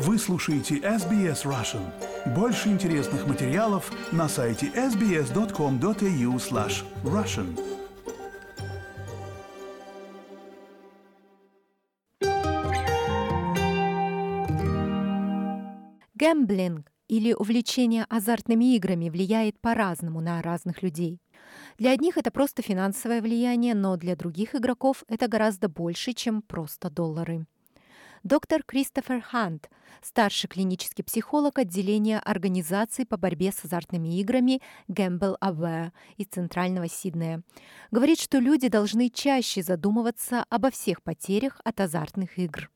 Вы слушаете SBS Russian. Больше интересных материалов на сайте sbs.com.au slash russian. Гэмблинг или увлечение азартными играми влияет по-разному на разных людей. Для одних это просто финансовое влияние, но для других игроков это гораздо больше, чем просто доллары. Доктор Кристофер Хант, старший клинический психолог отделения организации по борьбе с азартными играми Gamble Aware из Центрального Сиднея, говорит, что люди должны чаще задумываться обо всех потерях от азартных игр.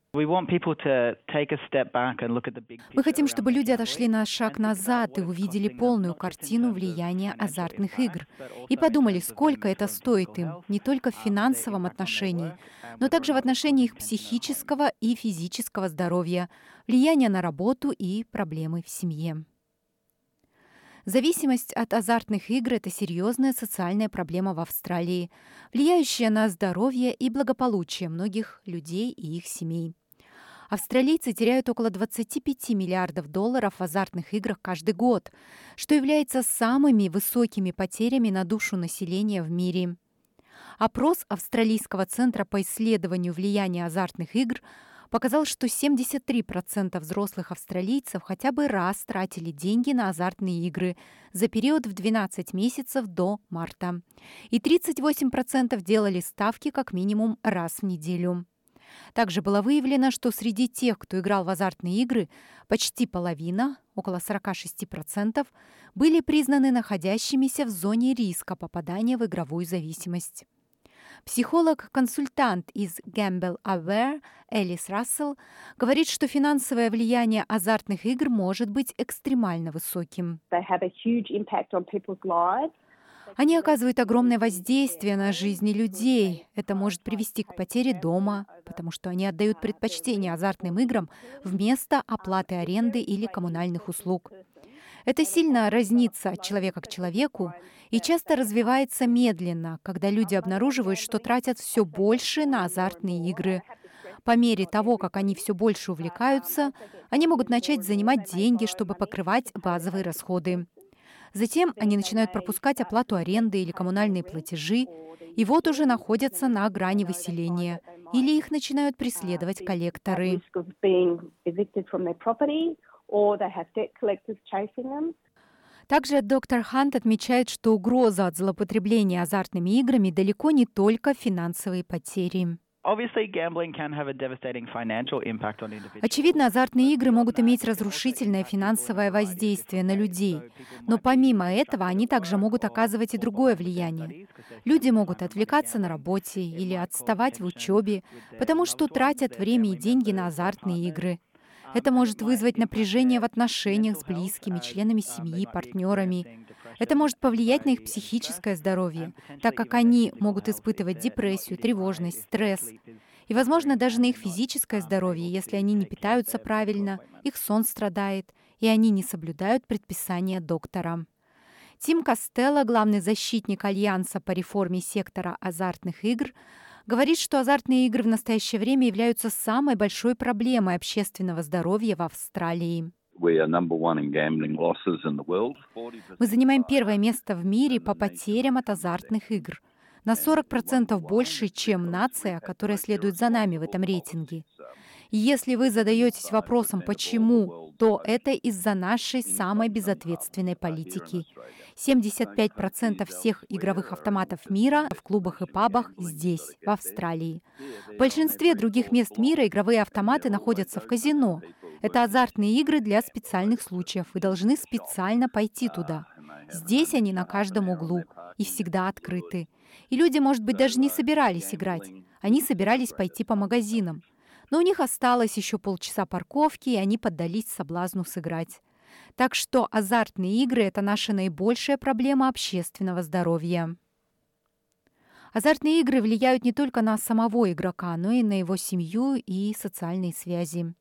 Мы хотим, чтобы люди отошли на шаг назад и увидели полную картину влияния азартных игр и подумали, сколько это стоит им, не только в финансовом отношении, но также в отношении их психического и физического здоровья, влияния на работу и проблемы в семье. Зависимость от азартных игр – это серьезная социальная проблема в Австралии, влияющая на здоровье и благополучие многих людей и их семей. Австралийцы теряют около 25 миллиардов долларов в азартных играх каждый год, что является самыми высокими потерями на душу населения в мире. Опрос Австралийского центра по исследованию влияния азартных игр показал, что 73% взрослых австралийцев хотя бы раз тратили деньги на азартные игры за период в 12 месяцев до марта, и 38% делали ставки как минимум раз в неделю. Также было выявлено, что среди тех, кто играл в азартные игры, почти половина, около 46%, были признаны находящимися в зоне риска попадания в игровую зависимость. Психолог-консультант из Gamble Aware Элис Рассел говорит, что финансовое влияние азартных игр может быть экстремально высоким. Они оказывают огромное воздействие на жизни людей. Это может привести к потере дома, потому что они отдают предпочтение азартным играм вместо оплаты аренды или коммунальных услуг. Это сильно разнится от человека к человеку и часто развивается медленно, когда люди обнаруживают, что тратят все больше на азартные игры. По мере того, как они все больше увлекаются, они могут начать занимать деньги, чтобы покрывать базовые расходы. Затем они начинают пропускать оплату аренды или коммунальные платежи, и вот уже находятся на грани выселения, или их начинают преследовать коллекторы. Также доктор Хант отмечает, что угроза от злоупотребления азартными играми далеко не только финансовые потери. Очевидно, азартные игры могут иметь разрушительное финансовое воздействие на людей, но помимо этого они также могут оказывать и другое влияние. Люди могут отвлекаться на работе или отставать в учебе, потому что тратят время и деньги на азартные игры. Это может вызвать напряжение в отношениях с близкими, членами семьи, партнерами. Это может повлиять на их психическое здоровье, так как они могут испытывать депрессию, тревожность, стресс. И, возможно, даже на их физическое здоровье, если они не питаются правильно, их сон страдает, и они не соблюдают предписания доктора. Тим Костелло, главный защитник Альянса по реформе сектора азартных игр, говорит, что азартные игры в настоящее время являются самой большой проблемой общественного здоровья в Австралии. Мы занимаем первое место в мире по потерям от азартных игр. На 40% больше, чем нация, которая следует за нами в этом рейтинге. Если вы задаетесь вопросом, почему, то это из-за нашей самой безответственной политики. 75% всех игровых автоматов мира в клубах и пабах здесь, в Австралии. В большинстве других мест мира игровые автоматы находятся в казино. Это азартные игры для специальных случаев. Вы должны специально пойти туда. Здесь они на каждом углу и всегда открыты. И люди, может быть, даже не собирались играть. Они собирались пойти по магазинам. Но у них осталось еще полчаса парковки, и они поддались соблазну сыграть. Так что азартные игры – это наша наибольшая проблема общественного здоровья. Азартные игры влияют не только на самого игрока, но и на его семью и социальные связи.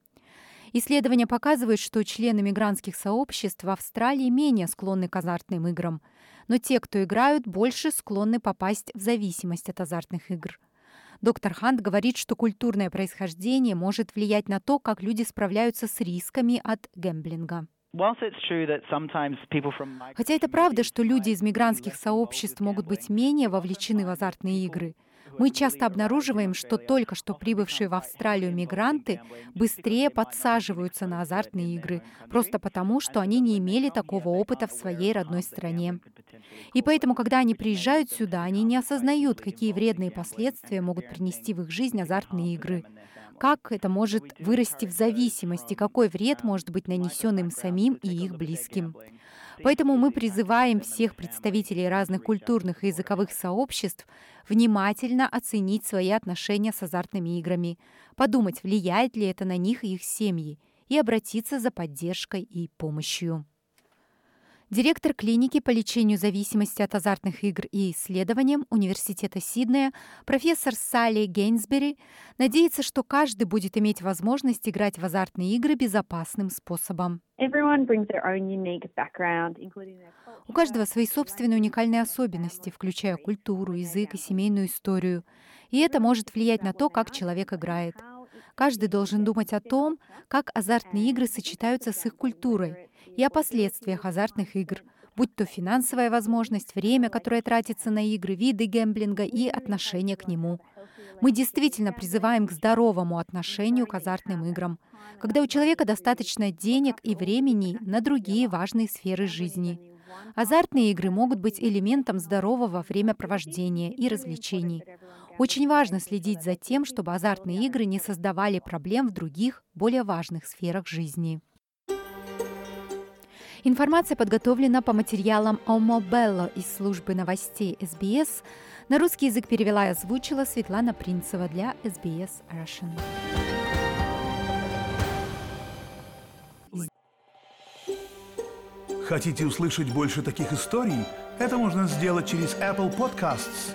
Исследования показывают, что члены мигрантских сообществ в Австралии менее склонны к азартным играм, но те, кто играют, больше склонны попасть в зависимость от азартных игр – Доктор Хант говорит, что культурное происхождение может влиять на то, как люди справляются с рисками от гэмблинга. Хотя это правда, что люди из мигрантских сообществ могут быть менее вовлечены в азартные игры – мы часто обнаруживаем, что только что прибывшие в Австралию мигранты быстрее подсаживаются на азартные игры, просто потому, что они не имели такого опыта в своей родной стране. И поэтому, когда они приезжают сюда, они не осознают, какие вредные последствия могут принести в их жизнь азартные игры как это может вырасти в зависимости, какой вред может быть нанесен им самим и их близким. Поэтому мы призываем всех представителей разных культурных и языковых сообществ внимательно оценить свои отношения с азартными играми, подумать, влияет ли это на них и их семьи, и обратиться за поддержкой и помощью. Директор клиники по лечению зависимости от азартных игр и исследованиям Университета Сиднея профессор Салли Гейнсбери надеется, что каждый будет иметь возможность играть в азартные игры безопасным способом. У каждого свои собственные уникальные особенности, включая культуру, язык и семейную историю. И это может влиять на то, как человек играет. Каждый должен думать о том, как азартные игры сочетаются с их культурой, и о последствиях азартных игр, будь то финансовая возможность, время, которое тратится на игры, виды гэмблинга и отношение к нему. Мы действительно призываем к здоровому отношению к азартным играм, когда у человека достаточно денег и времени на другие важные сферы жизни. Азартные игры могут быть элементом здорового времяпровождения и развлечений. Очень важно следить за тем, чтобы азартные игры не создавали проблем в других, более важных сферах жизни. Информация подготовлена по материалам Омобелло из службы новостей СБС. На русский язык перевела и озвучила Светлана Принцева для СБС Russian. Хотите услышать больше таких историй? Это можно сделать через Apple Podcasts,